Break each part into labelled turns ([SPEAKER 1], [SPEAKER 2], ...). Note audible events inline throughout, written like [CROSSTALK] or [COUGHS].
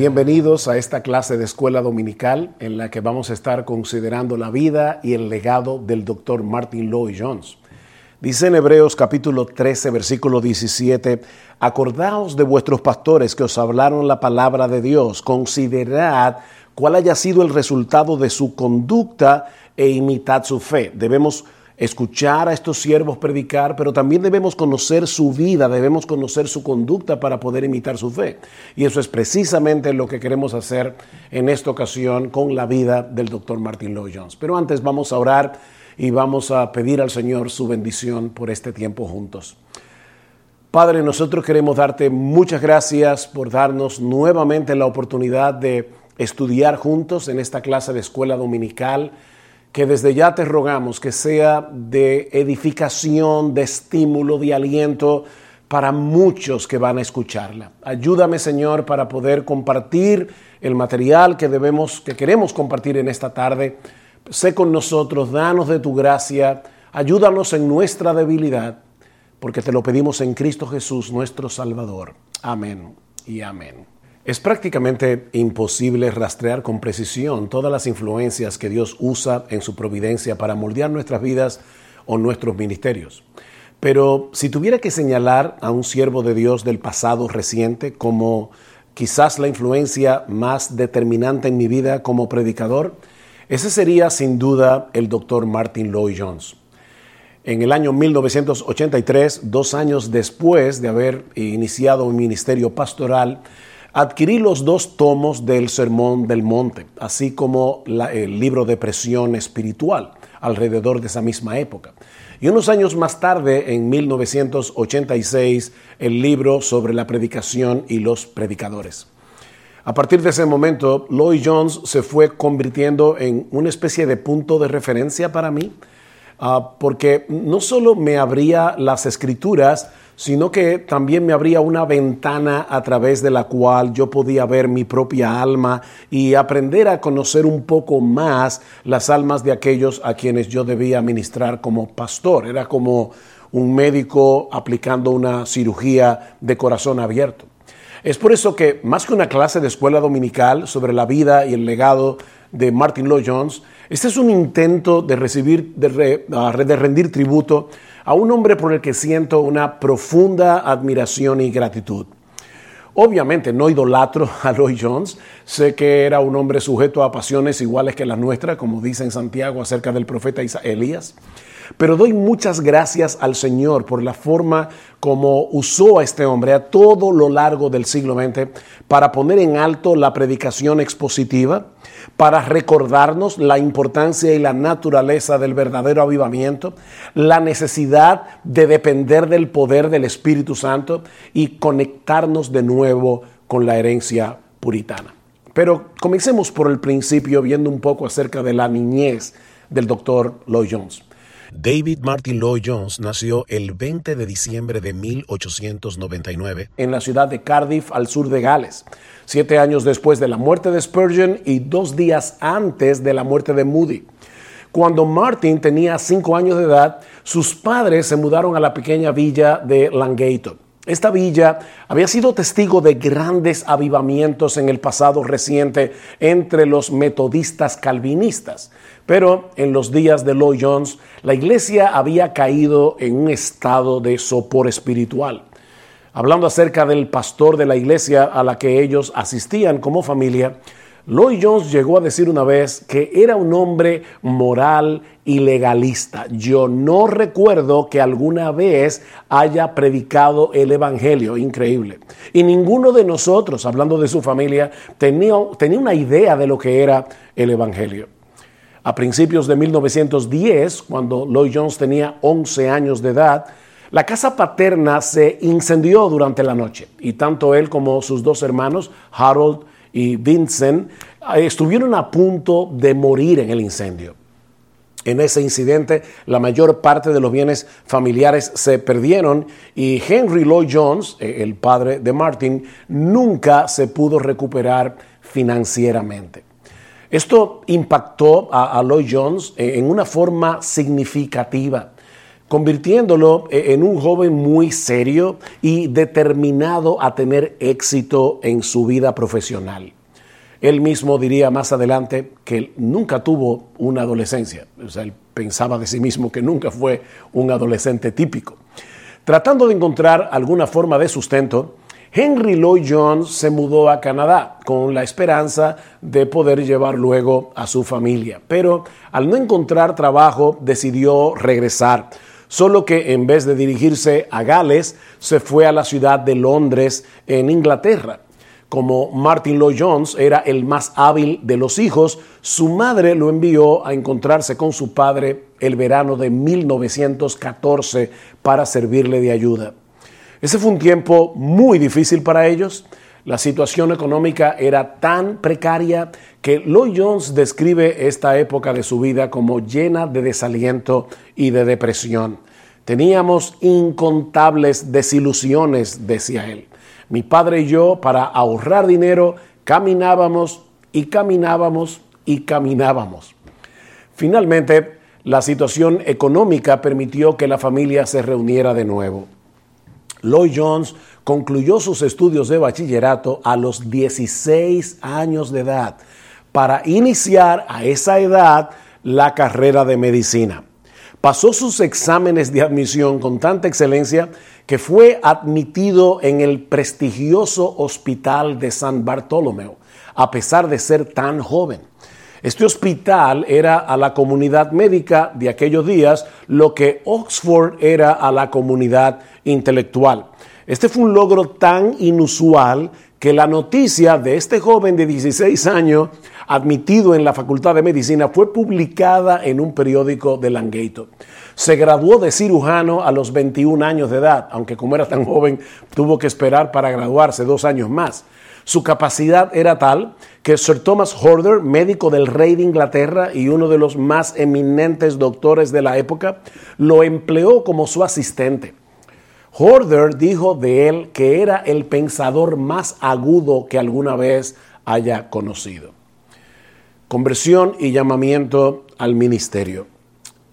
[SPEAKER 1] Bienvenidos a esta clase de escuela dominical en la que vamos a estar considerando la vida y el legado del doctor Martin Lloyd Jones. Dice en Hebreos capítulo 13, versículo 17, acordaos de vuestros pastores que os hablaron la palabra de Dios, considerad cuál haya sido el resultado de su conducta e imitad su fe. Debemos escuchar a estos siervos predicar, pero también debemos conocer su vida, debemos conocer su conducta para poder imitar su fe. Y eso es precisamente lo que queremos hacer en esta ocasión con la vida del doctor Martin Lloyd Jones. Pero antes vamos a orar y vamos a pedir al Señor su bendición por este tiempo juntos. Padre, nosotros queremos darte muchas gracias por darnos nuevamente la oportunidad de estudiar juntos en esta clase de escuela dominical que desde ya te rogamos que sea de edificación, de estímulo, de aliento para muchos que van a escucharla. Ayúdame, Señor, para poder compartir el material que debemos que queremos compartir en esta tarde. Sé con nosotros, danos de tu gracia, ayúdanos en nuestra debilidad, porque te lo pedimos en Cristo Jesús, nuestro Salvador. Amén y amén. Es prácticamente imposible rastrear con precisión todas las influencias que Dios usa en su providencia para moldear nuestras vidas o nuestros ministerios. Pero si tuviera que señalar a un siervo de Dios del pasado reciente como quizás la influencia más determinante en mi vida como predicador, ese sería sin duda el doctor Martin Lloyd Jones. En el año 1983, dos años después de haber iniciado un ministerio pastoral, adquirí los dos tomos del Sermón del Monte, así como el libro de presión espiritual, alrededor de esa misma época. Y unos años más tarde, en 1986, el libro sobre la predicación y los predicadores. A partir de ese momento, Lloyd Jones se fue convirtiendo en una especie de punto de referencia para mí, ah, porque no solo me abría las escrituras, sino que también me abría una ventana a través de la cual yo podía ver mi propia alma y aprender a conocer un poco más las almas de aquellos a quienes yo debía ministrar como pastor. Era como un médico aplicando una cirugía de corazón abierto. Es por eso que, más que una clase de escuela dominical sobre la vida y el legado de Martin Lloyd Jones, este es un intento de recibir, de, de rendir tributo a un hombre por el que siento una profunda admiración y gratitud. Obviamente no idolatro [LAUGHS] a Lloyd Jones, sé que era un hombre sujeto a pasiones iguales que las nuestras, como dice en Santiago acerca del profeta Elías, pero doy muchas gracias al Señor por la forma como usó a este hombre a todo lo largo del siglo XX para poner en alto la predicación expositiva, para recordarnos la importancia y la naturaleza del verdadero avivamiento, la necesidad de depender del poder del Espíritu Santo y conectarnos de nuevo con la herencia puritana. Pero comencemos por el principio viendo un poco acerca de la niñez del doctor Lloyd Jones. David Martin Lloyd Jones nació el 20 de diciembre de 1899 en la ciudad de Cardiff, al sur de Gales, siete años después de la muerte de Spurgeon y dos días antes de la muerte de Moody. Cuando Martin tenía cinco años de edad, sus padres se mudaron a la pequeña villa de Langayton. Esta villa había sido testigo de grandes avivamientos en el pasado reciente entre los metodistas calvinistas, pero en los días de Lloyd Jones la iglesia había caído en un estado de sopor espiritual. Hablando acerca del pastor de la iglesia a la que ellos asistían como familia, Lloyd Jones llegó a decir una vez que era un hombre moral y legalista. Yo no recuerdo que alguna vez haya predicado el Evangelio, increíble. Y ninguno de nosotros, hablando de su familia, tenía, tenía una idea de lo que era el Evangelio. A principios de 1910, cuando Lloyd Jones tenía 11 años de edad, la casa paterna se incendió durante la noche y tanto él como sus dos hermanos, Harold y Vincent eh, estuvieron a punto de morir en el incendio. En ese incidente, la mayor parte de los bienes familiares se perdieron y Henry Lloyd Jones, eh, el padre de Martin, nunca se pudo recuperar financieramente. Esto impactó a, Lloyd Jones eh, en una forma significativa. Convirtiéndolo eh, en un joven muy serio y determinado a tener éxito en su vida profesional. Él mismo diría más adelante que nunca tuvo una adolescencia, él pensaba de sí mismo que nunca fue un adolescente típico. Tratando de encontrar alguna forma de sustento, Henry Lloyd Jones se mudó a Canadá con la esperanza de poder llevar luego a su familia, pero al no encontrar trabajo decidió regresar solo que en vez de dirigirse a Gales, se fue a la ciudad de Londres, en Inglaterra. Como Martin Lloyd Jones era el más hábil de los hijos, su madre lo envió a encontrarse con su padre el verano de 1914 para servirle de ayuda. Ese fue un tiempo muy difícil para ellos. La situación económica era tan precaria que Lloyd Jones describe esta época de su vida como llena de desaliento y de depresión. Teníamos incontables desilusiones, decía él. Mi padre y yo, para ahorrar dinero, caminábamos y caminábamos y caminábamos. Finalmente, la situación económica permitió que la familia se reuniera de nuevo. Lloyd Jones concluyó sus estudios de bachillerato a los 16 años de edad para iniciar a esa edad la carrera de medicina. Pasó sus exámenes de admisión con tanta excelencia que fue admitido en el prestigioso Hospital de San Bartolomeo, a pesar de ser tan joven. Este hospital era a la comunidad médica de aquellos días lo que Oxford era a la comunidad intelectual. Este fue un logro tan inusual que la noticia de este joven de 16 años admitido en la Facultad de Medicina fue publicada en un periódico de Langato. Se graduó de cirujano a los 21 años de edad, aunque como era tan joven tuvo que esperar para graduarse dos años más. Su capacidad era tal que Sir Thomas Horder, médico del rey de Inglaterra y uno de los más eminentes doctores de la época, lo empleó como su asistente. Horder dijo de él que era el pensador más agudo que alguna vez haya conocido. Conversión y llamamiento al ministerio.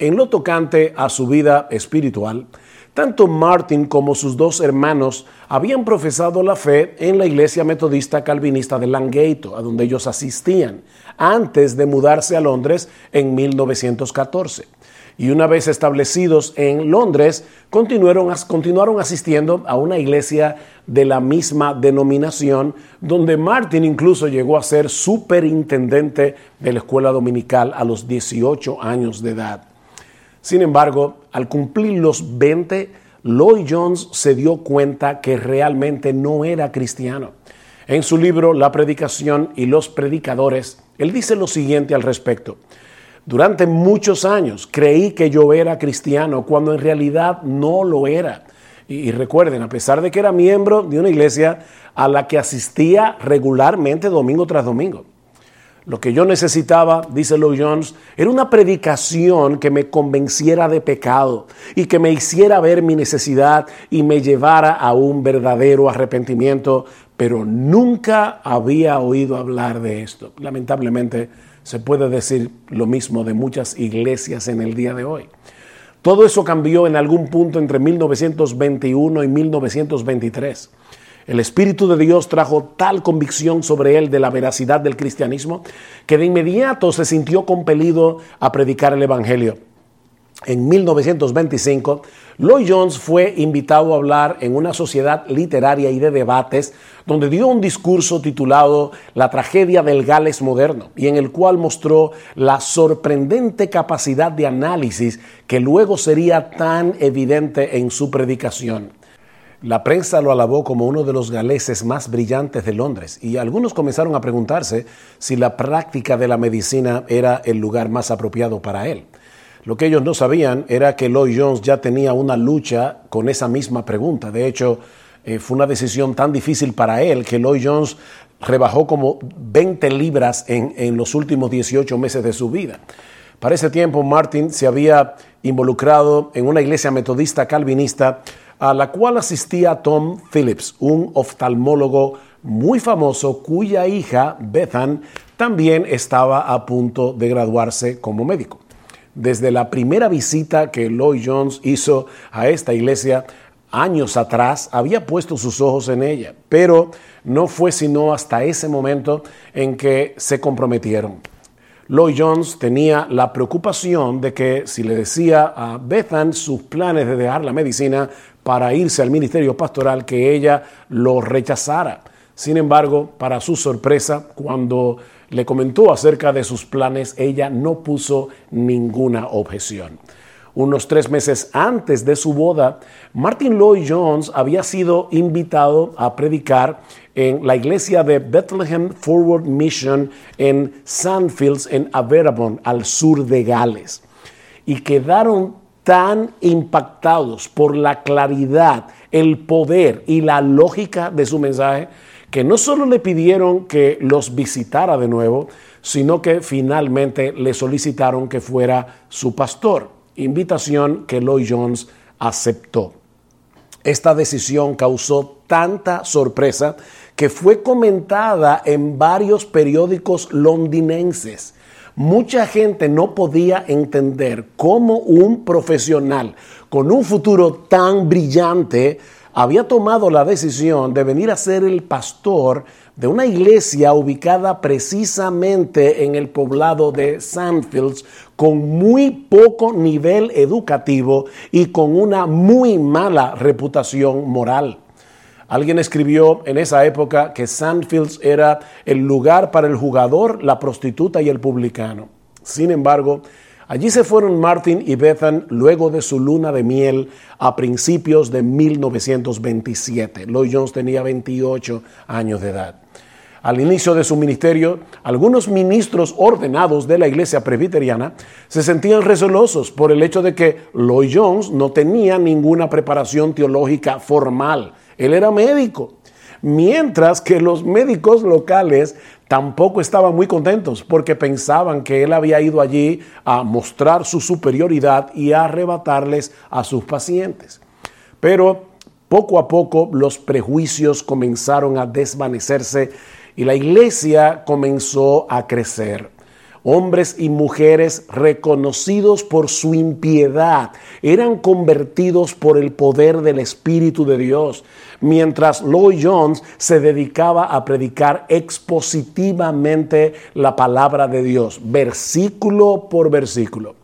[SPEAKER 1] En lo tocante a su vida espiritual, tanto Martin como sus dos hermanos habían profesado la fe en la iglesia metodista calvinista de Langato, a donde ellos asistían, antes de mudarse a Londres en 1914 y una vez establecidos en Londres, continuaron, asistiendo a una iglesia de la misma denominación, donde Martin incluso llegó a ser superintendente de la escuela dominical a los 18 años de edad. Sin embargo, al cumplir los 20, Lloyd Jones se dio cuenta que realmente no era cristiano. En su libro La predicación y los predicadores, él dice lo siguiente al respecto. Durante muchos años creí que yo era cristiano cuando en realidad no lo era. Y, recuerden, a pesar de que era miembro de una iglesia a la que asistía regularmente domingo tras domingo. Lo que yo necesitaba, dice Lloyd Jones, era una predicación que me convenciera de pecado y que me hiciera ver mi necesidad y me llevara a un verdadero arrepentimiento, pero nunca había oído hablar de esto. Lamentablemente, se puede decir lo mismo de muchas iglesias en el día de hoy. Todo eso cambió en algún punto entre 1921 y 1923. El Espíritu de Dios trajo tal convicción sobre él de la veracidad del cristianismo que de inmediato se sintió compelido a predicar el Evangelio en 1925, Lloyd Jones fue invitado a hablar en una sociedad literaria y de debates donde dio un discurso titulado La tragedia del Gales moderno y en el cual mostró la sorprendente capacidad de análisis que luego sería tan evidente en su predicación. La prensa lo alabó como uno de los galeses más brillantes de Londres y algunos comenzaron a preguntarse si la práctica de la medicina era el lugar más apropiado para él. Lo que ellos no sabían era que Lloyd Jones ya tenía una lucha con esa misma pregunta. De hecho, eh, fue una decisión tan difícil para él que Lloyd Jones rebajó como 20 libras en, en los últimos 18 meses de su vida. Para ese tiempo, Martin se había involucrado en una iglesia metodista calvinista a la cual asistía Tom Phillips, un oftalmólogo muy famoso cuya hija, Bethan, también estaba a punto de graduarse como médico. desde la primera visita que Lloyd Jones hizo a esta iglesia años atrás, había puesto sus ojos en ella, pero no fue sino hasta ese momento en que se comprometieron. Lloyd Jones tenía la preocupación de que si le decía a Bethan sus planes de dejar la medicina para irse al ministerio pastoral, que ella lo rechazara. Sin embargo, para su sorpresa, cuando le comentó acerca de sus planes, ella no puso ninguna objeción. Unos tres meses antes de su boda, Martin Lloyd Jones había sido invitado a predicar en la iglesia de Bethlehem Forward Mission en Sandfields, en Averabon, al sur de Gales. Y quedaron tan impactados por la claridad, el poder y la lógica de su mensaje que no solo le pidieron que los visitara de nuevo, sino que finalmente le solicitaron que fuera su pastor, invitación que Lloyd Jones aceptó. Esta decisión causó tanta sorpresa que fue comentada en varios periódicos londinenses. Mucha gente no podía entender cómo un profesional con un futuro tan brillante había tomado la decisión de venir a ser el pastor de una iglesia ubicada precisamente en el poblado de Sandfields, con muy poco nivel educativo y con una muy mala reputación moral. Alguien escribió en esa época que Sandfields era el lugar para el jugador, la prostituta y el publicano. Sin embargo, allí se fueron Martin y Bethan luego de su luna de miel a principios de 1927. Lloyd Jones tenía 28 años de edad. Al inicio de su ministerio, algunos ministros ordenados de la iglesia presbiteriana se sentían recelosos por el hecho de que Lloyd Jones no tenía ninguna preparación teológica formal él era médico. Mientras que los médicos locales tampoco estaban muy contentos porque pensaban que él había ido allí a mostrar su superioridad y a arrebatarles a sus pacientes. Pero poco a poco los prejuicios comenzaron a desvanecerse y la iglesia comenzó a crecer hombres y mujeres reconocidos por su impiedad, eran convertidos por el poder del Espíritu de Dios, mientras Lloyd Jones se dedicaba a predicar expositivamente la palabra de Dios, versículo por versículo.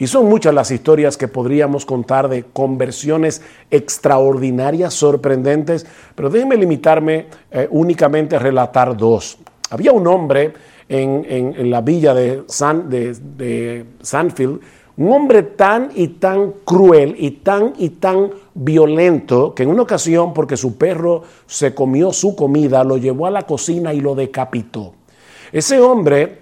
[SPEAKER 1] Y son muchas las historias que podríamos contar de conversiones extraordinarias, sorprendentes, pero déjenme limitarme eh, únicamente a relatar dos. Había un hombre en, la villa de, San, de, Sanfield, un hombre tan y tan cruel y tan y tan violento que en una ocasión, porque su perro se comió su comida, lo llevó a la cocina y lo decapitó. Ese hombre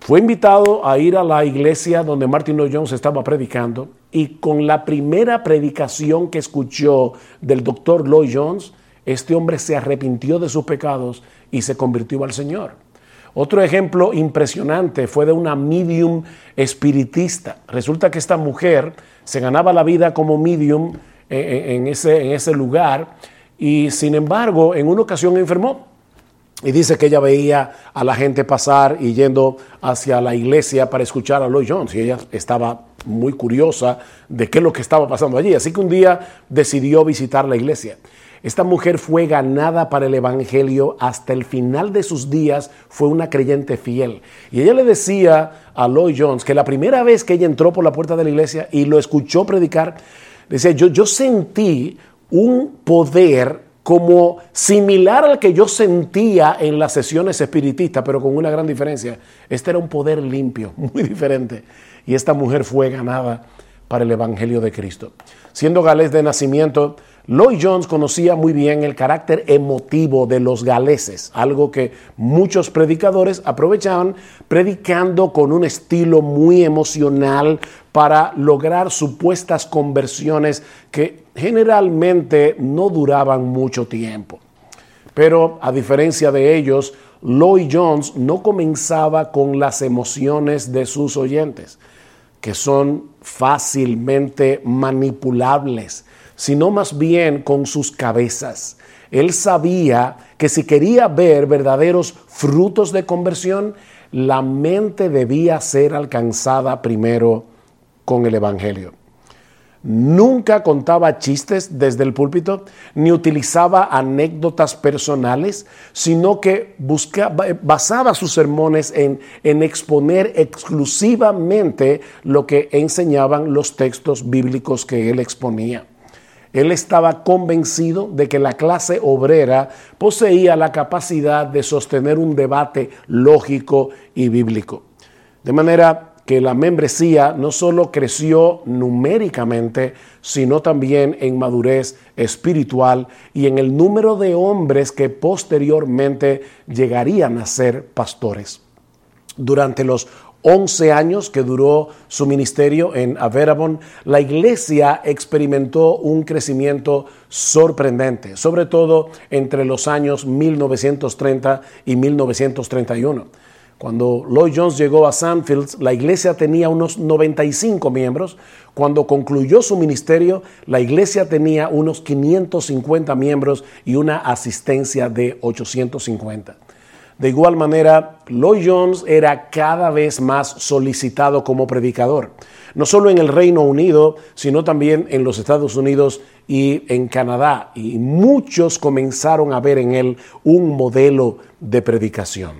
[SPEAKER 1] fue invitado a ir a la iglesia donde Martin Lloyd Jones estaba predicando y con la primera predicación que escuchó del doctor Lloyd Jones, este hombre se arrepintió de sus pecados y se convirtió al Señor. Otro ejemplo impresionante fue de una medium espiritista. Resulta que esta mujer se ganaba la vida como medium eh, eh, en ese, en ese lugar y sin embargo en una ocasión enfermó. Y dice que ella veía a la gente pasar y yendo hacia la iglesia para escuchar a Lloyd Jones. Y ella estaba muy curiosa de qué es lo que estaba pasando allí. Así que un día decidió visitar la iglesia. Esta mujer fue ganada para el Evangelio hasta el final de sus días, fue una creyente fiel. Y ella le decía a Lloyd Jones que la primera vez que ella entró por la puerta de la iglesia y lo escuchó predicar, decía, yo, yo sentí un poder como similar al que yo sentía en las sesiones espiritistas, pero con una gran diferencia. Este era un poder limpio, [LAUGHS] muy diferente. Y esta mujer fue ganada para el Evangelio de Cristo. Siendo galés de nacimiento, Lloyd Jones conocía muy bien el carácter emotivo de los galeses, algo que muchos predicadores aprovechaban predicando con un estilo muy emocional para lograr supuestas conversiones que generalmente no duraban mucho tiempo. Pero a diferencia de ellos, Lloyd Jones no comenzaba con las emociones de sus oyentes, que son fácilmente manipulables sino más bien con sus cabezas. Él sabía que si quería ver verdaderos frutos de conversión, la mente debía ser alcanzada primero con el Evangelio. Nunca contaba chistes desde el púlpito, ni utilizaba anécdotas personales, sino que basaba sus sermones en, en exponer exclusivamente lo que enseñaban los textos bíblicos que él exponía. Él estaba convencido de que la clase obrera poseía la capacidad de sostener un debate lógico y bíblico. De manera que la membresía no solo creció numéricamente, sino también en madurez espiritual y en el número de hombres que posteriormente llegarían a ser pastores. Durante los 11 años que duró su ministerio en Averabon, la iglesia experimentó un crecimiento sorprendente, sobre todo entre los años 1930 y 1931. Cuando Lloyd Jones llegó a Sandfields, la iglesia tenía unos 95 miembros. Cuando concluyó su ministerio, la iglesia tenía unos 550 miembros y una asistencia de 850. De igual manera, Lloyd Jones era cada vez más solicitado como predicador, no solo en el Reino Unido, sino también en los Estados Unidos y en Canadá. Y muchos comenzaron a ver en él un modelo de predicación.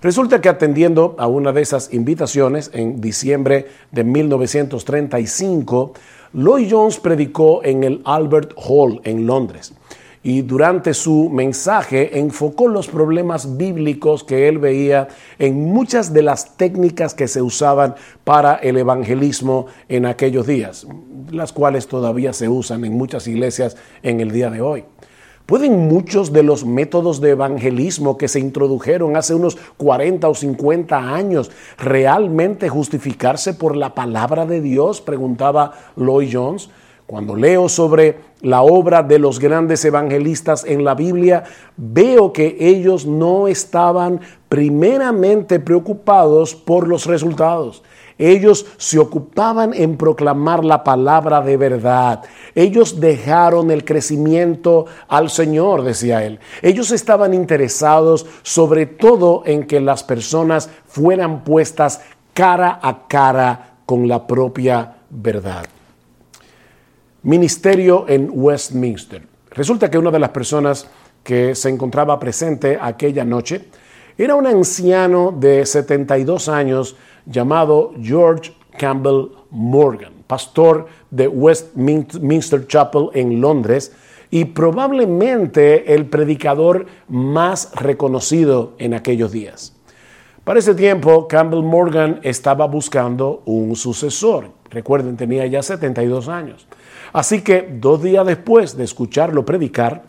[SPEAKER 1] Resulta que atendiendo a una de esas invitaciones en diciembre de 1935, Lloyd Jones predicó en el Albert Hall en Londres y durante su mensaje enfocó los problemas bíblicos que él veía en muchas de las técnicas que se usaban para el evangelismo en aquellos días, las cuales todavía se usan en muchas iglesias en el día de hoy. ¿Pueden muchos de los métodos de evangelismo que se introdujeron hace unos 40 o 50 años realmente justificarse por la palabra de Dios? Preguntaba Lloyd Jones. Cuando leo sobre la obra de los grandes evangelistas en la Biblia, veo que ellos no estaban primeramente preocupados por los resultados. Ellos se ocupaban en proclamar la palabra de verdad. Ellos dejaron el crecimiento al Señor, decía él. Ellos estaban interesados sobre todo en que las personas fueran puestas cara a cara con la propia verdad. Ministerio en Westminster. Resulta que una de las personas que se encontraba presente aquella noche era un anciano de 72 años llamado George Campbell Morgan, pastor de Westminster Chapel en Londres y probablemente el predicador más reconocido en aquellos días. Para ese tiempo, Campbell Morgan estaba buscando un sucesor. Recuerden, tenía ya 72 años. Así que dos días después de escucharlo predicar,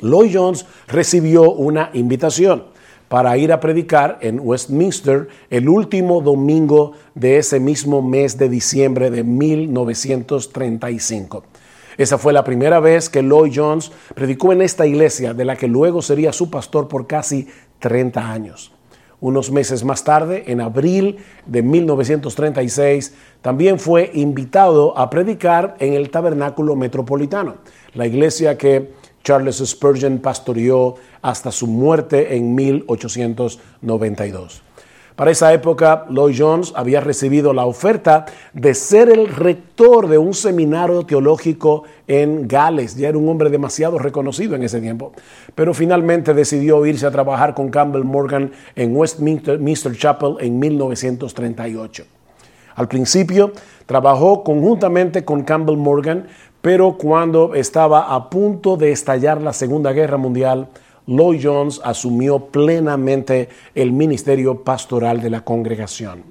[SPEAKER 1] Lloyd Jones recibió una invitación para ir a predicar en Westminster el último domingo de ese mismo mes de diciembre de 1935. Esa fue la primera vez que Lloyd Jones predicó en esta iglesia, de la que luego sería su pastor por casi 30 años. Unos meses más tarde, en abril de 1936, también fue invitado a predicar en el Tabernáculo Metropolitano, la iglesia que Charles Spurgeon pastoreó hasta su muerte en 1892. Para esa época, Lloyd Jones había recibido la oferta de ser el rector de un seminario teológico en Gales. Ya era un hombre demasiado reconocido en ese tiempo. Pero finalmente decidió irse a trabajar con Campbell Morgan en Westminster Chapel en 1938. Al principio trabajó conjuntamente con Campbell Morgan, pero cuando estaba a punto de estallar la Segunda Guerra Mundial, Lloyd Jones asumió plenamente el ministerio pastoral de la congregación.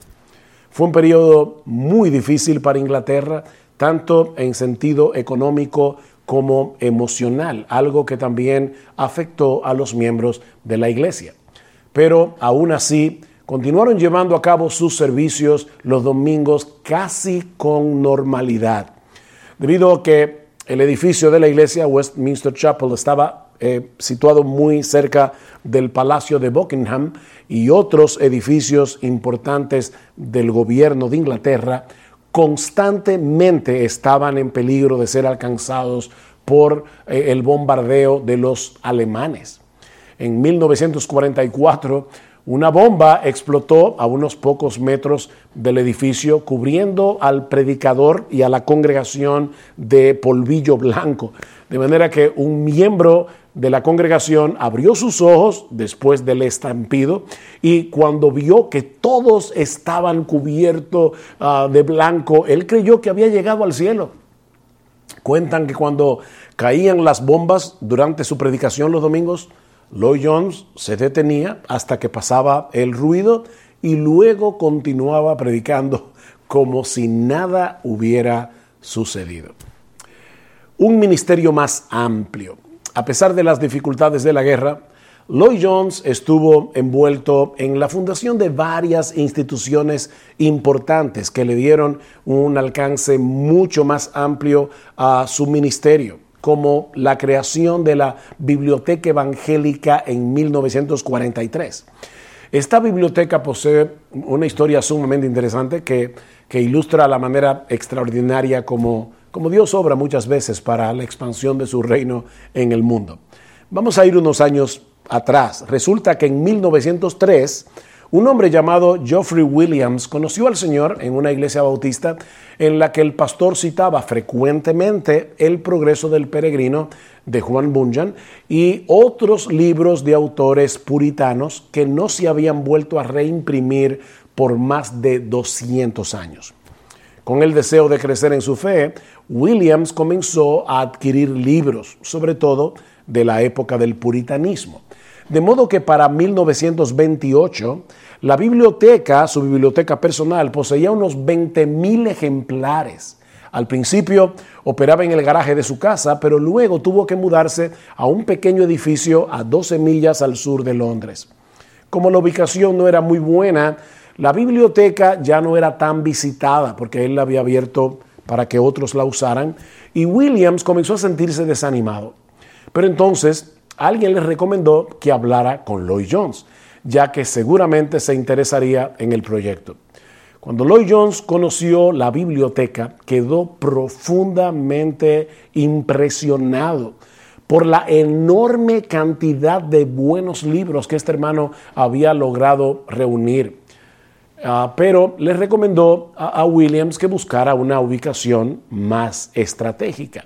[SPEAKER 1] Fue un periodo muy difícil para Inglaterra, tanto en sentido económico como emocional, algo que también afectó a los miembros de la iglesia. Pero aún así, continuaron llevando a cabo sus servicios los domingos casi con normalidad, debido a que el edificio de la iglesia, Westminster Chapel, estaba eh, situado muy cerca del Palacio de Buckingham y otros edificios importantes del gobierno de Inglaterra, constantemente estaban en peligro de ser alcanzados por eh, el bombardeo de los alemanes. En 1944, una bomba explotó a unos pocos metros del edificio, cubriendo al predicador y a la congregación de polvillo blanco. De manera que un miembro de la congregación abrió sus ojos después del estampido y cuando vio que todos estaban cubiertos ah, de blanco, él creyó que había llegado al cielo. Cuentan que cuando caían las bombas durante su predicación los domingos, Lloyd Jones se detenía hasta que pasaba el ruido y luego continuaba predicando [LAUGHS] como si nada hubiera sucedido. Un ministerio más amplio. A pesar de las dificultades de la guerra, Lloyd Jones estuvo envuelto en la fundación de varias instituciones importantes que le dieron un alcance mucho más amplio a su ministerio como la creación de la Biblioteca Evangélica en 1943. Esta biblioteca posee una historia sumamente interesante que, ilustra la manera extraordinaria como, como Dios obra muchas veces para la expansión de su reino en el mundo. Vamos a ir unos años atrás. Resulta que en 1903 un hombre llamado Geoffrey Williams conoció al Señor en una iglesia bautista en la que el pastor citaba frecuentemente El progreso del peregrino de Juan Bunyan y otros libros de autores puritanos que no se habían vuelto a reimprimir por más de 200 años. Con el deseo de crecer en su fe, Williams comenzó a adquirir libros, sobre todo de la época del puritanismo. De modo que para 1928 la biblioteca, su biblioteca personal, poseía unos 20.000 ejemplares. Al principio operaba en el garaje de su casa, pero luego tuvo que mudarse a un pequeño edificio a 12 millas al sur de Londres. Como la ubicación no era muy buena, la biblioteca ya no era tan visitada porque él la había abierto para que otros la usaran y Williams comenzó a sentirse desanimado. Pero entonces alguien le recomendó que hablara con Lloyd Jones, ya que seguramente se interesaría en el proyecto. Cuando Lloyd Jones conoció la biblioteca, quedó profundamente impresionado por la enorme cantidad de buenos libros que este hermano había logrado reunir. Ah, pero le recomendó a Williams que buscara una ubicación más estratégica.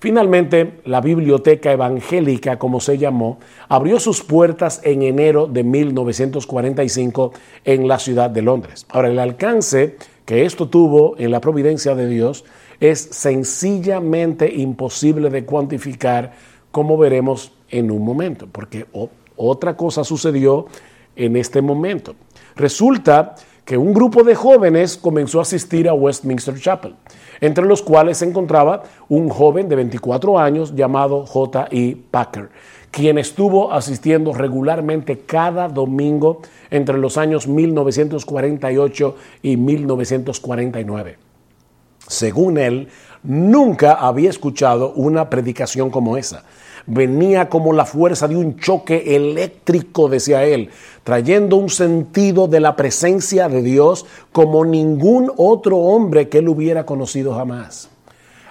[SPEAKER 1] Finalmente, la Biblioteca Evangélica, como se llamó, abrió sus puertas en enero de 1945 en la ciudad de Londres. Ahora, el alcance que esto tuvo en la providencia de Dios es sencillamente imposible de cuantificar, como veremos en un momento, porque otra cosa sucedió en este momento. Resulta que un grupo de jóvenes comenzó a asistir a Westminster Chapel entre los cuales se encontraba un joven de 24 años llamado J.E. Packer, quien estuvo asistiendo regularmente cada domingo entre los años 1948 y 1949. Según él, nunca había escuchado una predicación como esa venía como la fuerza de un choque eléctrico, decía él, trayendo un sentido de la presencia de Dios como ningún otro hombre que él hubiera conocido jamás.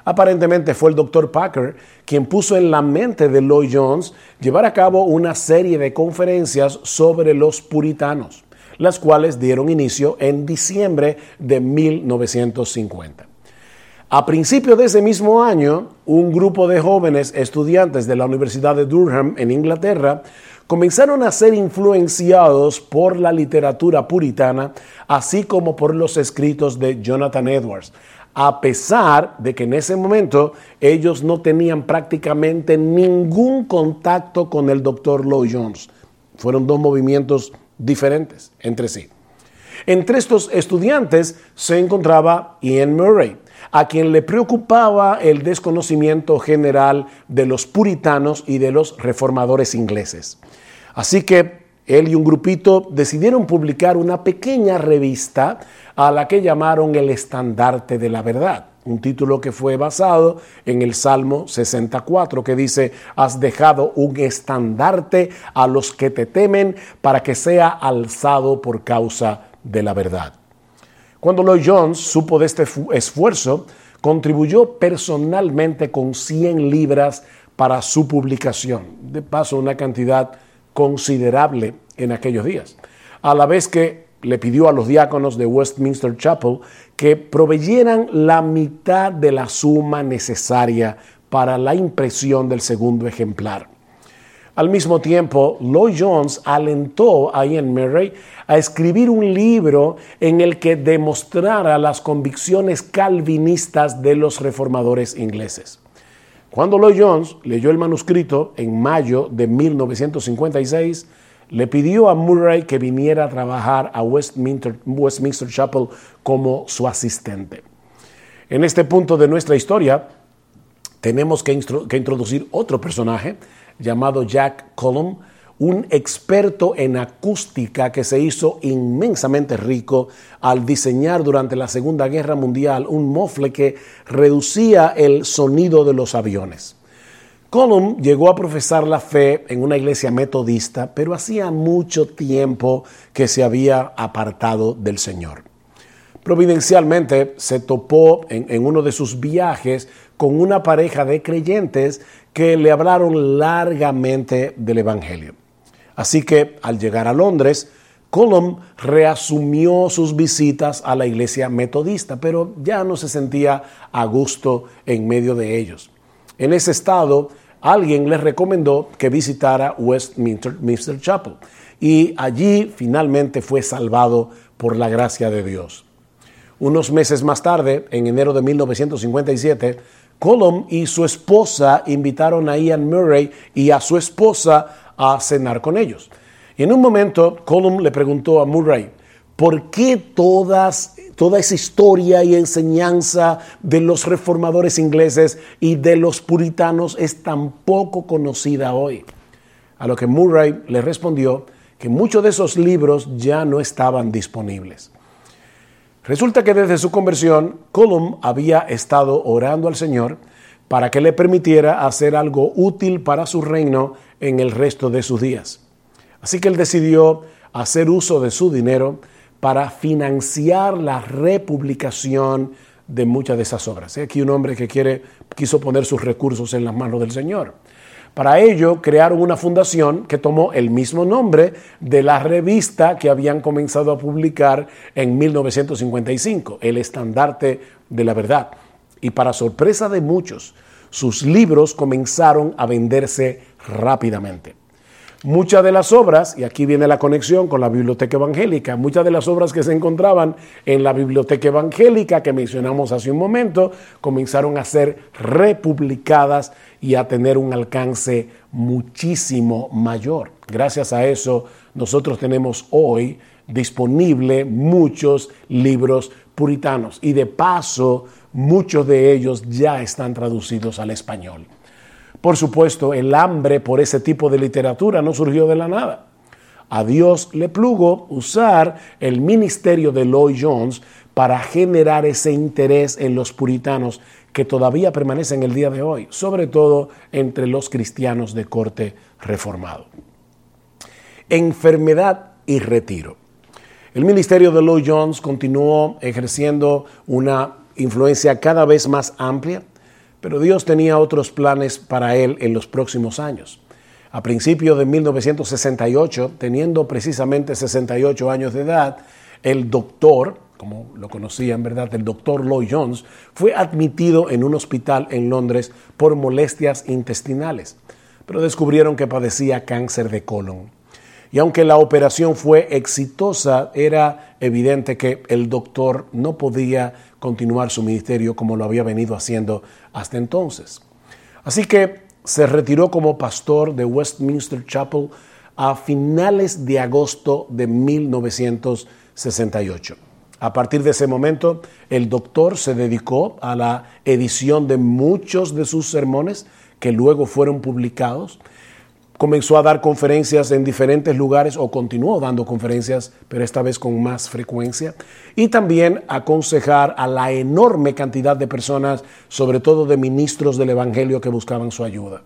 [SPEAKER 1] Aparentemente fue el doctor Packer quien puso en la mente de Lloyd Jones llevar a cabo una serie de conferencias sobre los puritanos, las cuales dieron inicio en diciembre de 1950. A principios de ese mismo año, un grupo de jóvenes estudiantes de la Universidad de Durham en Inglaterra comenzaron a ser influenciados por la literatura puritana, así como por los escritos de Jonathan Edwards, a pesar de que en ese momento ellos no tenían prácticamente ningún contacto con el doctor Lloyd Jones. Fueron dos movimientos diferentes entre sí. Entre estos estudiantes se encontraba Ian Murray, a quien le preocupaba el desconocimiento general de los puritanos y de los reformadores ingleses. Así que él y un grupito decidieron publicar una pequeña revista a la que llamaron El Estandarte de la Verdad, un título que fue basado en el Salmo 64 que dice, has dejado un estandarte a los que te temen para que sea alzado por causa de la verdad. Cuando Lloyd Jones supo de este esfuerzo, contribuyó personalmente con 100 libras para su publicación. De paso, una cantidad considerable en aquellos días. A la vez que le pidió a los diáconos de Westminster Chapel que proveyeran la mitad de la suma necesaria para la impresión del segundo ejemplar. Al mismo tiempo, Lloyd Jones alentó a Ian Murray a escribir un libro en el que demostrara las convicciones calvinistas de los reformadores ingleses. Cuando Lloyd Jones leyó el manuscrito en mayo de 1956, le pidió a Murray que viniera a trabajar a Westminster, Westminster Chapel como su asistente. En este punto de nuestra historia, tenemos que, introducir otro personaje llamado Jack Column, un experto en acústica que se hizo inmensamente rico al diseñar durante la Segunda Guerra Mundial un mofle que reducía el sonido de los aviones. Column llegó a profesar la fe en una iglesia metodista, pero hacía mucho tiempo que se había apartado del Señor. Providencialmente se topó en, en uno de sus viajes con una pareja de creyentes que le hablaron largamente del Evangelio. Así que al llegar a Londres, Colum reasumió sus visitas a la iglesia metodista, pero ya no se sentía a gusto en medio de ellos. En ese estado, alguien le recomendó que visitara Westminster Chapel y allí finalmente fue salvado por la gracia de Dios. Unos meses más tarde, en enero de 1957, Colum y su esposa invitaron a Ian Murray y a su esposa a cenar con ellos. Y en un momento, Colum le preguntó a Murray, ¿por qué toda esa historia y enseñanza de los reformadores ingleses y de los puritanos es tan poco conocida hoy? A lo que Murray le respondió que muchos de esos libros ya no estaban disponibles. Resulta que desde su conversión, Colum había estado orando al Señor para que le permitiera hacer algo útil para su reino en el resto de sus días. Así que él decidió hacer uso de su dinero para financiar la republicación de muchas de esas obras. Aquí un hombre que quiere, quiso poner sus recursos en las manos del Señor. Para ello crearon una fundación que tomó el mismo nombre de la revista que habían comenzado a publicar en 1955, El Estandarte de la Verdad. Y para sorpresa de muchos, sus libros comenzaron a venderse rápidamente. Muchas de las obras, y aquí viene la conexión con la biblioteca evangélica, muchas de las obras que se encontraban en la biblioteca evangélica que mencionamos hace un momento, comenzaron a ser republicadas y a tener un alcance muchísimo mayor. Gracias a eso, nosotros tenemos hoy disponible muchos libros puritanos y de paso, muchos de ellos ya están traducidos al español. Por supuesto, el hambre por ese tipo de literatura no surgió de la nada. A Dios le plugo usar el ministerio de Lloyd Jones para generar ese interés en los puritanos que todavía permanecen el día de hoy, sobre todo entre los cristianos de corte reformado. Enfermedad y retiro. El ministerio de Lloyd Jones continuó ejerciendo una influencia cada vez más amplia pero Dios tenía otros planes para él en los próximos años. A principios de 1968, teniendo precisamente 68 años de edad, el doctor, como lo conocía en verdad, el doctor Lloyd Jones, fue admitido en un hospital en Londres por molestias intestinales, pero descubrieron que padecía cáncer de colon. Y aunque la operación fue exitosa, era evidente que el doctor no podía continuar su ministerio como lo había venido haciendo hasta entonces. Así que se retiró como pastor de Westminster Chapel a finales de agosto de 1968. A partir de ese momento, el doctor se dedicó a la edición de muchos de sus sermones que luego fueron publicados comenzó a dar conferencias en diferentes lugares o continuó dando conferencias, pero esta vez con más frecuencia, y también aconsejar a la enorme cantidad de personas, sobre todo de ministros del Evangelio que buscaban su ayuda.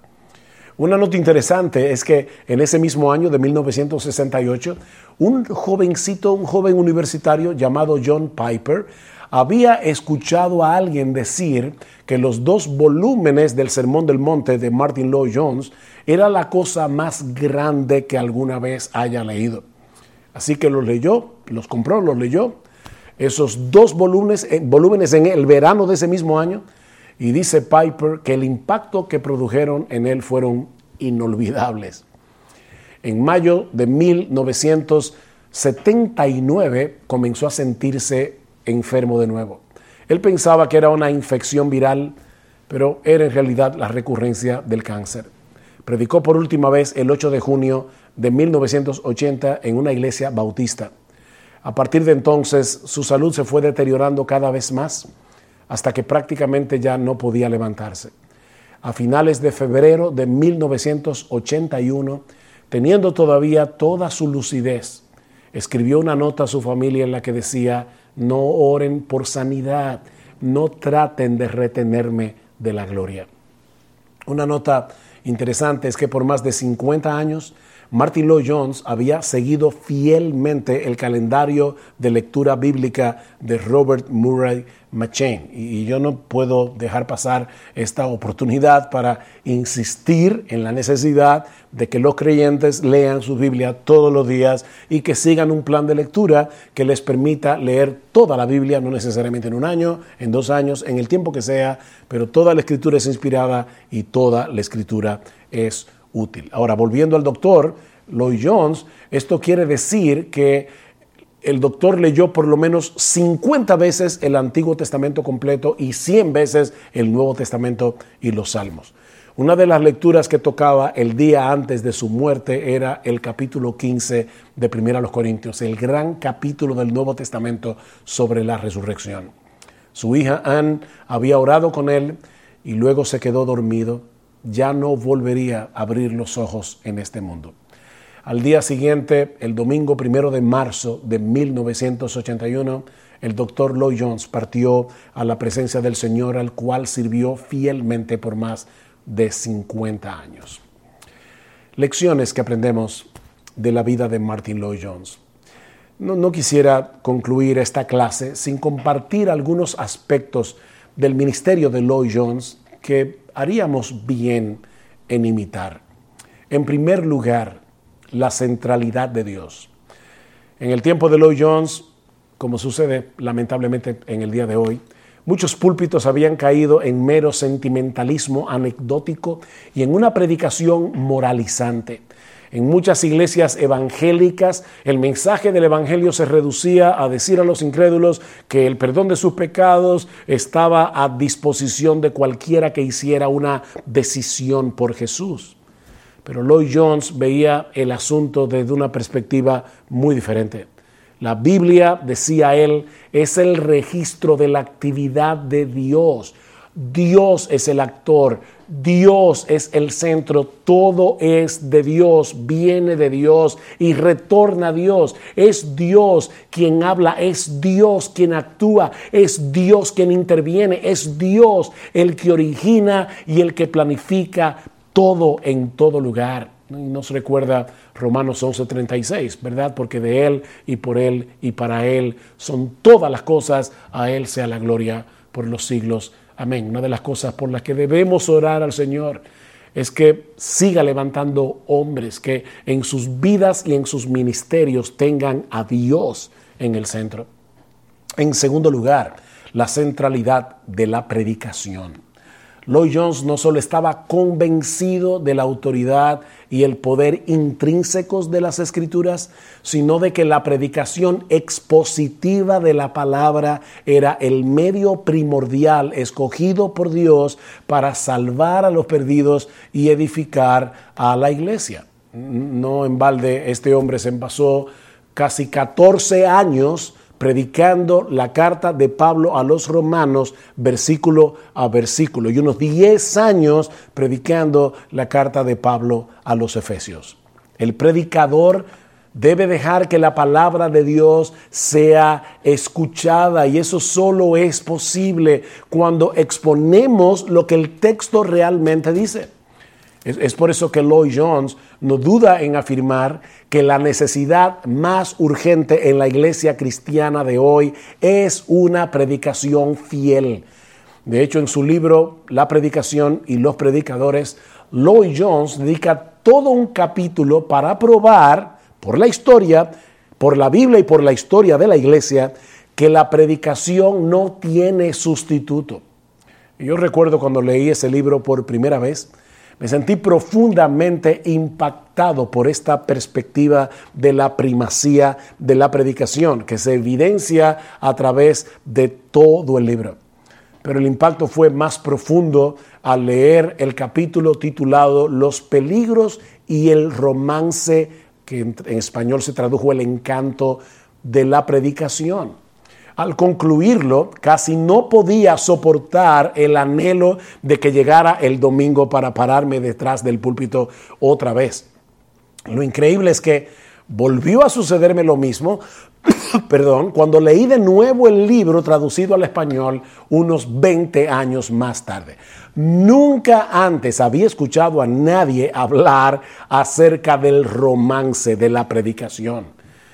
[SPEAKER 1] Una nota interesante es que en ese mismo año de 1968, un jovencito, un joven universitario llamado John Piper, había escuchado a alguien decir que los dos volúmenes del Sermón del Monte de Martin Lloyd Jones era la cosa más grande que alguna vez haya leído. Así que los leyó, los compró, los leyó, esos dos volúmenes, eh, volúmenes en el verano de ese mismo año, y dice Piper que el impacto que produjeron en él fueron inolvidables. En mayo de 1979 comenzó a sentirse enfermo de nuevo. Él pensaba que era una infección viral, pero era en realidad la recurrencia del cáncer. Predicó por última vez el 8 de junio de 1980 en una iglesia bautista. A partir de entonces su salud se fue deteriorando cada vez más hasta que prácticamente ya no podía levantarse. A finales de febrero de 1981, teniendo todavía toda su lucidez, escribió una nota a su familia en la que decía, no oren por sanidad, no traten de retenerme de la gloria. Una nota interesante es que por más de 50 años, Martin Lloyd Jones había seguido fielmente el calendario de lectura bíblica de Robert Murray McChain. Y yo no puedo dejar pasar esta oportunidad para insistir en la necesidad de que los creyentes lean su Biblia todos los días y que sigan un plan de lectura que les permita leer toda la Biblia, no necesariamente en un año, en dos años, en el tiempo que sea, pero toda la escritura es inspirada y toda la escritura es útil. Ahora, volviendo al doctor Lloyd Jones, esto quiere decir que el doctor leyó por lo menos 50 veces el Antiguo Testamento completo y 100 veces el Nuevo Testamento y los Salmos. Una de las lecturas que tocaba el día antes de su muerte era el capítulo 15 de Primera los Corintios, el gran capítulo del Nuevo Testamento sobre la resurrección. Su hija Anne había orado con él y luego se quedó dormido. Ya no volvería a abrir los ojos en este mundo. Al día siguiente, el domingo primero de marzo de 1981, el doctor Lloyd Jones partió a la presencia del Señor, al cual sirvió fielmente por más de 50 años. Lecciones que aprendemos de la vida de Martin Lloyd Jones. No, no, quisiera concluir esta clase sin compartir algunos aspectos del ministerio de Lloyd Jones que haríamos bien en imitar. En primer lugar, la centralidad de Dios. En el tiempo de Lloyd Jones, como sucede lamentablemente en el día de hoy, muchos púlpitos habían caído en mero sentimentalismo anecdótico y en una predicación moralizante. En muchas iglesias evangélicas el mensaje del Evangelio se reducía a decir a los incrédulos que el perdón de sus pecados estaba a disposición de cualquiera que hiciera una decisión por Jesús. Pero Lloyd Jones veía el asunto desde una perspectiva muy diferente. La Biblia, decía él, es el registro de la actividad de Dios. Dios es el actor, Dios es el centro, todo es de Dios, viene de Dios y retorna a Dios. Es Dios quien habla, es Dios quien actúa, es Dios quien interviene, es Dios el que origina y el que planifica todo en todo lugar. Y nos recuerda Romanos 11:36, ¿verdad? Porque de Él y por Él y para Él son todas las cosas, a Él sea la gloria por los siglos. Amén. Una de las cosas por las que debemos orar al Señor es que siga levantando hombres que en sus vidas y en sus ministerios tengan a Dios en el centro. En segundo lugar, la centralidad de la predicación. Lloyd Jones no solo estaba convencido de la autoridad y el poder intrínsecos de las escrituras, sino de que la predicación expositiva de la palabra era el medio primordial escogido por Dios para salvar a los perdidos y edificar a la iglesia. No en balde este hombre se pasó casi 14 años predicando la carta de Pablo a los romanos versículo a versículo y unos 10 años predicando la carta de Pablo a los efesios. El predicador debe dejar que la palabra de Dios sea escuchada y eso solo es posible cuando exponemos lo que el texto realmente dice. Es, por eso que Lloyd Jones no duda en afirmar que la necesidad más urgente en la iglesia cristiana de hoy es una predicación fiel. De hecho, en su libro La predicación y los predicadores, Lloyd Jones dedica todo un capítulo para probar por la historia, por la Biblia y por la historia de la iglesia, que la predicación no tiene sustituto. Yo recuerdo cuando leí ese libro por primera vez, me sentí profundamente impactado por esta perspectiva de la primacía de la predicación que se evidencia a través de todo el libro. Pero el impacto fue más profundo al leer el capítulo titulado Los peligros y el romance, que en español se tradujo el encanto de la predicación al concluirlo, casi no podía soportar el anhelo de que llegara el domingo para pararme detrás del púlpito otra vez. Lo increíble es que volvió a sucederme lo mismo, [COUGHS] perdón, cuando leí de nuevo el libro traducido al español unos 20 años más tarde. Nunca antes había escuchado a nadie hablar acerca del romance de la predicación.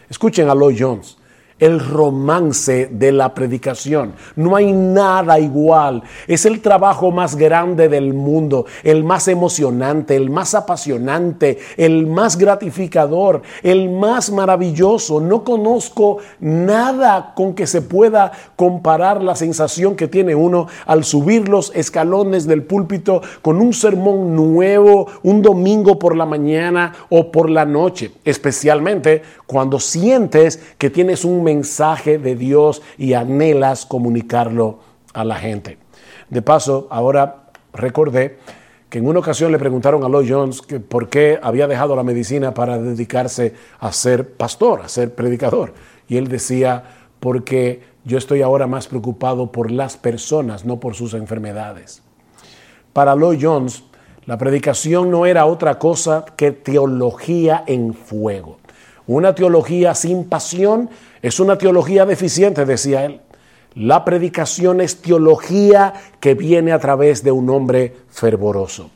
[SPEAKER 1] Escuchen a Lloyd Jones el romance de la predicación. No hay nada igual. Es el trabajo más grande del mundo, el más emocionante, el más apasionante, el más gratificador, el más maravilloso. No conozco nada con que se pueda comparar la sensación que tiene uno al subir los escalones del púlpito con un sermón nuevo un domingo por la mañana o por la noche, especialmente cuando sientes que tienes un mensaje de Dios y anhelas comunicarlo a la gente. De paso, ahora recordé que en una ocasión le preguntaron a Lloyd Jones que por qué había dejado la medicina para dedicarse a ser pastor, a ser predicador. Y él decía, porque yo estoy ahora más preocupado por las personas, no por sus enfermedades. Para Lloyd Jones, la predicación no era otra cosa que teología en fuego. Una teología sin pasión es una teología deficiente, decía él. La predicación es teología que viene a través de un hombre fervoroso.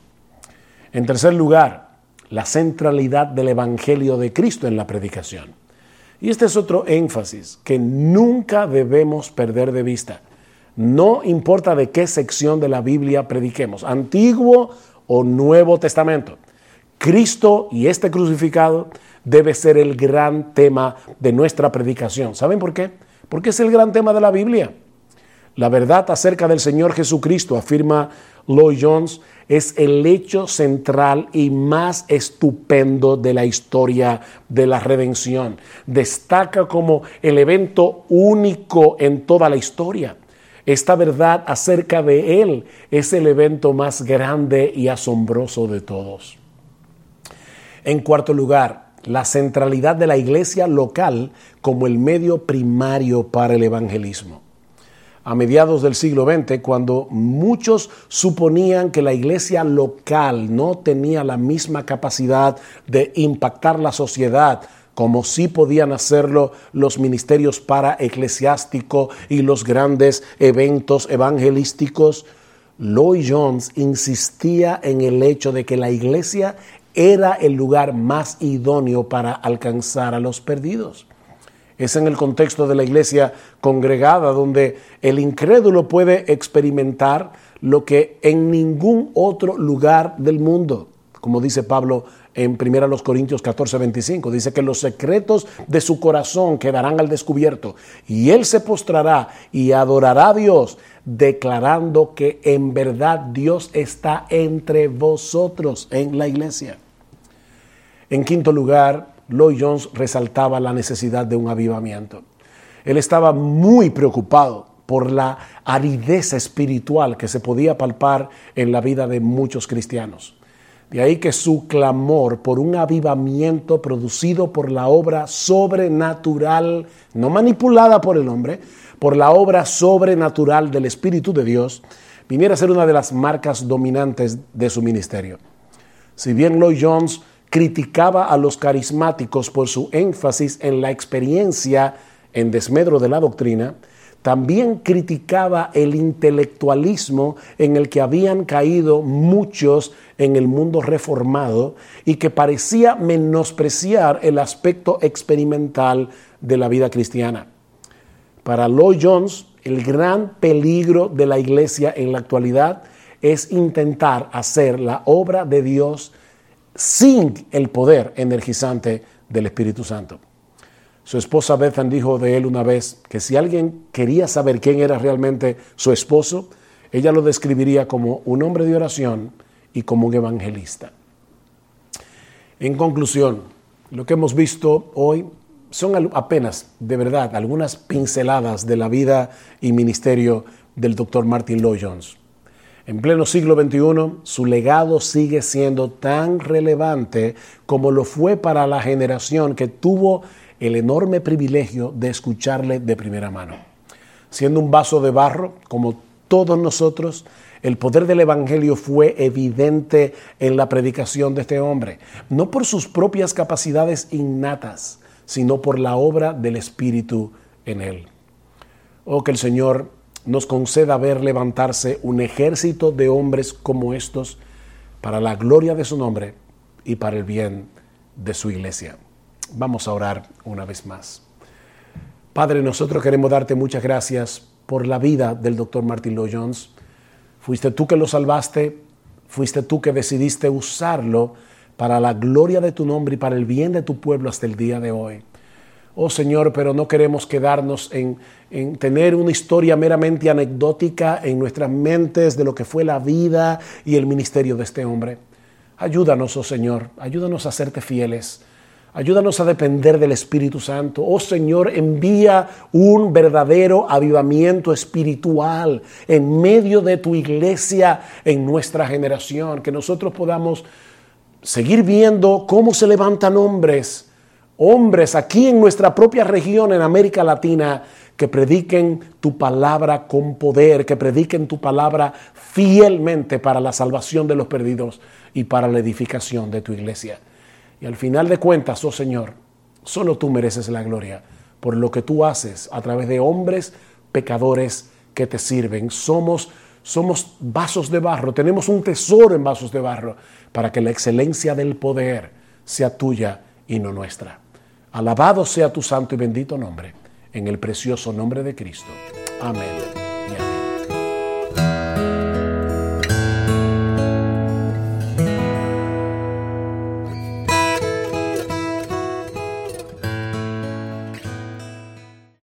[SPEAKER 1] En tercer lugar, la centralidad del Evangelio de Cristo en la predicación. Y este es otro énfasis que nunca debemos perder de vista. No importa de qué sección de la Biblia prediquemos, Antiguo o Nuevo Testamento. Cristo y este crucificado debe ser el gran tema de nuestra predicación. ¿Saben por qué? Porque es el gran tema de la Biblia. La verdad acerca del Señor Jesucristo, afirma Lloyd Jones, es el hecho central y más estupendo de la historia de la redención. Destaca como el evento único en toda la historia. Esta verdad acerca de Él es el evento más grande y asombroso de todos. En cuarto lugar, la centralidad de la iglesia local como el medio primario para el evangelismo. A mediados del siglo XX, cuando muchos suponían que la iglesia local no tenía la misma capacidad de impactar la sociedad como sí podían hacerlo los ministerios para eclesiástico y los grandes eventos evangelísticos, Lloyd Jones insistía en el hecho de que la iglesia era el lugar más idóneo para alcanzar a los perdidos. Es en el contexto de la iglesia congregada donde el incrédulo puede experimentar lo que en ningún otro lugar del mundo, como dice Pablo en 1 Corintios 14, 25, dice que los secretos de su corazón quedarán al descubierto y él se postrará y adorará a Dios declarando que en verdad Dios está entre vosotros en la iglesia. En quinto lugar, Lloyd Jones resaltaba la necesidad de un avivamiento. Él estaba muy preocupado por la aridez espiritual que se podía palpar en la vida de muchos cristianos. De ahí que su clamor por un avivamiento producido por la obra sobrenatural, no manipulada por el hombre, por la obra sobrenatural del Espíritu de Dios, viniera a ser una de las marcas dominantes de su ministerio. Si bien Lloyd Jones criticaba a los carismáticos por su énfasis en la experiencia en desmedro de la doctrina, también criticaba el intelectualismo en el que habían caído muchos en el mundo reformado y que parecía menospreciar el aspecto experimental de la vida cristiana. Para Lloyd Jones, el gran peligro de la iglesia en la actualidad es intentar hacer la obra de Dios sin el poder energizante del Espíritu Santo. Su esposa Bethan dijo de él una vez que si alguien quería saber quién era realmente su esposo, ella lo describiría como un hombre de oración y como un evangelista. En conclusión, lo que hemos visto hoy son apenas, de verdad, algunas pinceladas de la vida y ministerio del doctor Martin Lloyd Jones. En pleno siglo XXI, su legado sigue siendo tan relevante como lo fue para la generación que tuvo el enorme privilegio de escucharle de primera mano. Siendo un vaso de barro, como todos nosotros, el poder del Evangelio fue evidente en la predicación de este hombre, no por sus propias capacidades innatas, sino por la obra del Espíritu en él. Oh, que el Señor nos conceda ver levantarse un ejército de hombres como estos para la gloria de su nombre y para el bien de su iglesia. Vamos a orar una vez más. Padre, nosotros queremos darte muchas gracias por la vida del doctor Martin Lloyd Jones. Fuiste tú que lo salvaste, fuiste tú que decidiste usarlo para la gloria de tu nombre y para el bien de tu pueblo hasta el día de hoy. Oh Señor, pero no queremos quedarnos en, en, tener una historia meramente anecdótica en nuestras mentes de lo que fue la vida y el ministerio de este hombre. Ayúdanos, oh Señor, ayúdanos a serte fieles. Ayúdanos a depender del Espíritu Santo. Oh Señor, envía un verdadero avivamiento espiritual en medio de tu iglesia en nuestra generación. Que nosotros podamos seguir viendo cómo se levantan hombres, hombres aquí en nuestra propia región, en América Latina, que prediquen tu palabra con poder, que prediquen tu palabra fielmente para la salvación de los perdidos y para la edificación de tu iglesia. Y al final de cuentas, oh Señor, solo tú mereces la gloria por lo que tú haces a través de hombres pecadores que te sirven. Somos, somos vasos de barro, tenemos un tesoro en vasos de barro para que la excelencia del poder sea tuya y no nuestra. Alabado sea tu santo y bendito nombre, en el precioso nombre de Cristo. Amén.